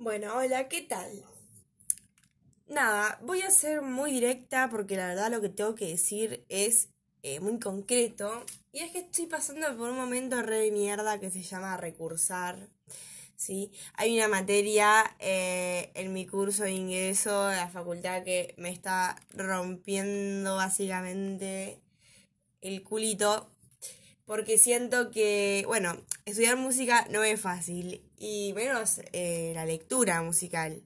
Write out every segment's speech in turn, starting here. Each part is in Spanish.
Bueno, hola, ¿qué tal? Nada, voy a ser muy directa porque la verdad lo que tengo que decir es eh, muy concreto. Y es que estoy pasando por un momento re de mierda que se llama recursar. ¿sí? Hay una materia eh, en mi curso de ingreso de la facultad que me está rompiendo básicamente el culito. Porque siento que, bueno, estudiar música no es fácil. Y menos eh, la lectura musical.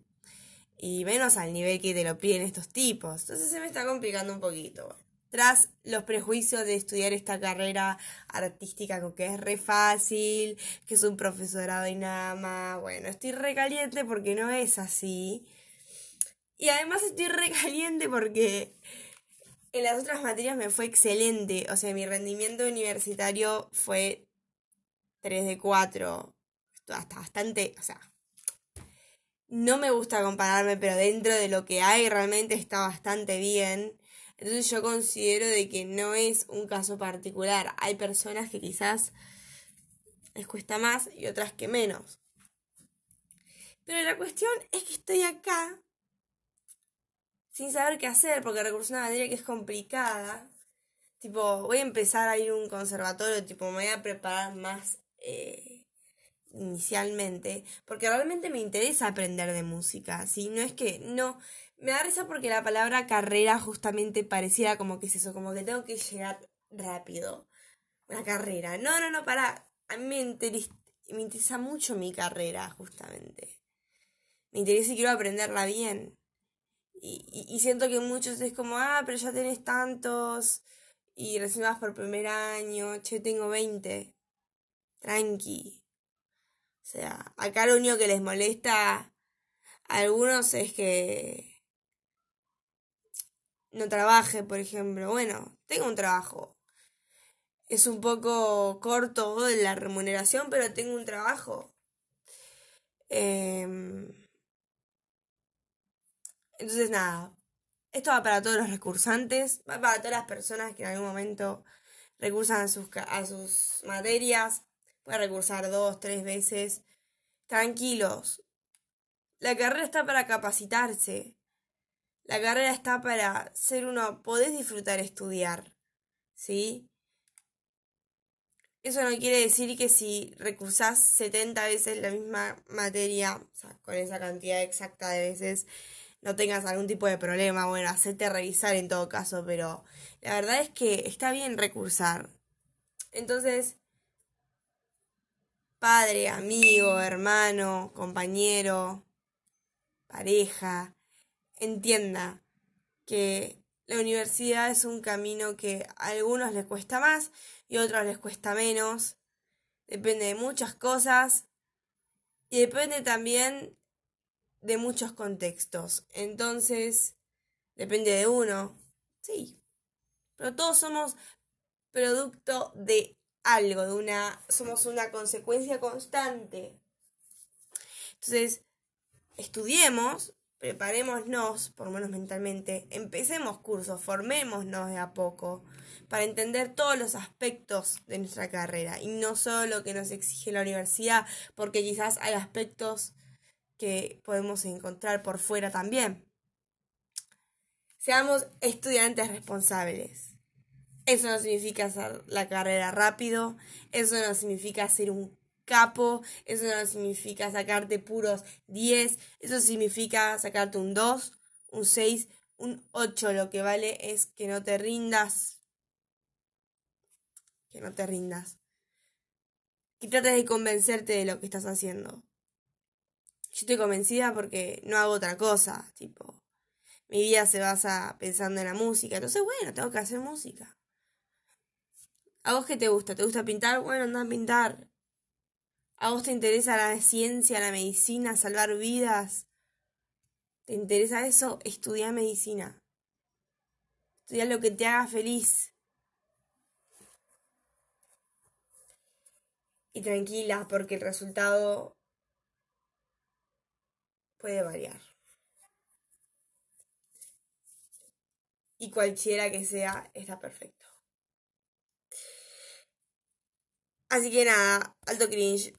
Y menos al nivel que te lo piden estos tipos. Entonces se me está complicando un poquito tras los prejuicios de estudiar esta carrera artística que es re fácil, que es un profesorado y nada más. Bueno, estoy re caliente porque no es así. Y además estoy re caliente porque en las otras materias me fue excelente. O sea, mi rendimiento universitario fue 3 de 4. Hasta bastante, o sea, no me gusta compararme, pero dentro de lo que hay realmente está bastante bien. Entonces yo considero de que no es un caso particular. Hay personas que quizás les cuesta más y otras que menos. Pero la cuestión es que estoy acá sin saber qué hacer porque recurso una materia que es complicada. Tipo, voy a empezar a ir a un conservatorio, tipo, me voy a preparar más eh, inicialmente, porque realmente me interesa aprender de música, ¿sí? No es que no, me da risa porque la palabra carrera justamente parecía como que es eso, como que tengo que llegar rápido. Una carrera. No, no, no, para. A mí me interesa mucho mi carrera, justamente. Me interesa y quiero aprenderla bien. Y, y, siento que muchos es como, ah, pero ya tenés tantos. Y recién vas por primer año. Che, tengo 20. Tranqui. O sea, acá lo único que les molesta a algunos es que no trabaje, por ejemplo. Bueno, tengo un trabajo. Es un poco corto la remuneración, pero tengo un trabajo. Em, entonces, nada. Esto va para todos los recursantes, va para todas las personas que en algún momento recursan a sus, a sus materias. Puede recursar dos, tres veces. Tranquilos. La carrera está para capacitarse. La carrera está para ser uno, podés disfrutar estudiar, ¿sí? Eso no quiere decir que si recursás 70 veces la misma materia, con esa cantidad exacta de veces, no tengas algún tipo de problema. Bueno, hacerte revisar en todo caso, pero la verdad es que está bien recursar. Entonces, padre, amigo, hermano, compañero, pareja, entienda que la universidad es un camino que a algunos les cuesta más y a otros les cuesta menos. Depende de muchas cosas y depende también de muchos contextos. Entonces, depende de uno. Sí. Pero todos somos producto de algo, de una somos una consecuencia constante. Entonces, estudiemos preparémonos, por lo menos mentalmente, empecemos cursos, formémonos de a poco para entender todos los aspectos de nuestra carrera y no solo lo que nos exige la universidad, porque quizás hay aspectos que podemos encontrar por fuera también. Seamos estudiantes responsables. Eso no significa hacer la carrera rápido, eso no significa ser un capo, eso no significa sacarte puros 10, eso significa sacarte un 2, un 6, un 8. Lo que vale es que no te rindas. Que no te rindas. Y trates de convencerte de lo que estás haciendo. Estoy convencida porque no hago otra cosa, tipo, mi vida se basa pensando en la música, entonces bueno, tengo que hacer música. ¿A vos qué te gusta? ¿Te gusta pintar? Bueno, anda a pintar. ¿A vos te interesa la ciencia, la medicina, salvar vidas? ¿Te interesa eso? Estudia medicina. Estudia lo que te haga feliz. Y tranquila, porque el resultado puede variar. Y cualquiera que sea, está perfecto. Así que nada, alto cringe.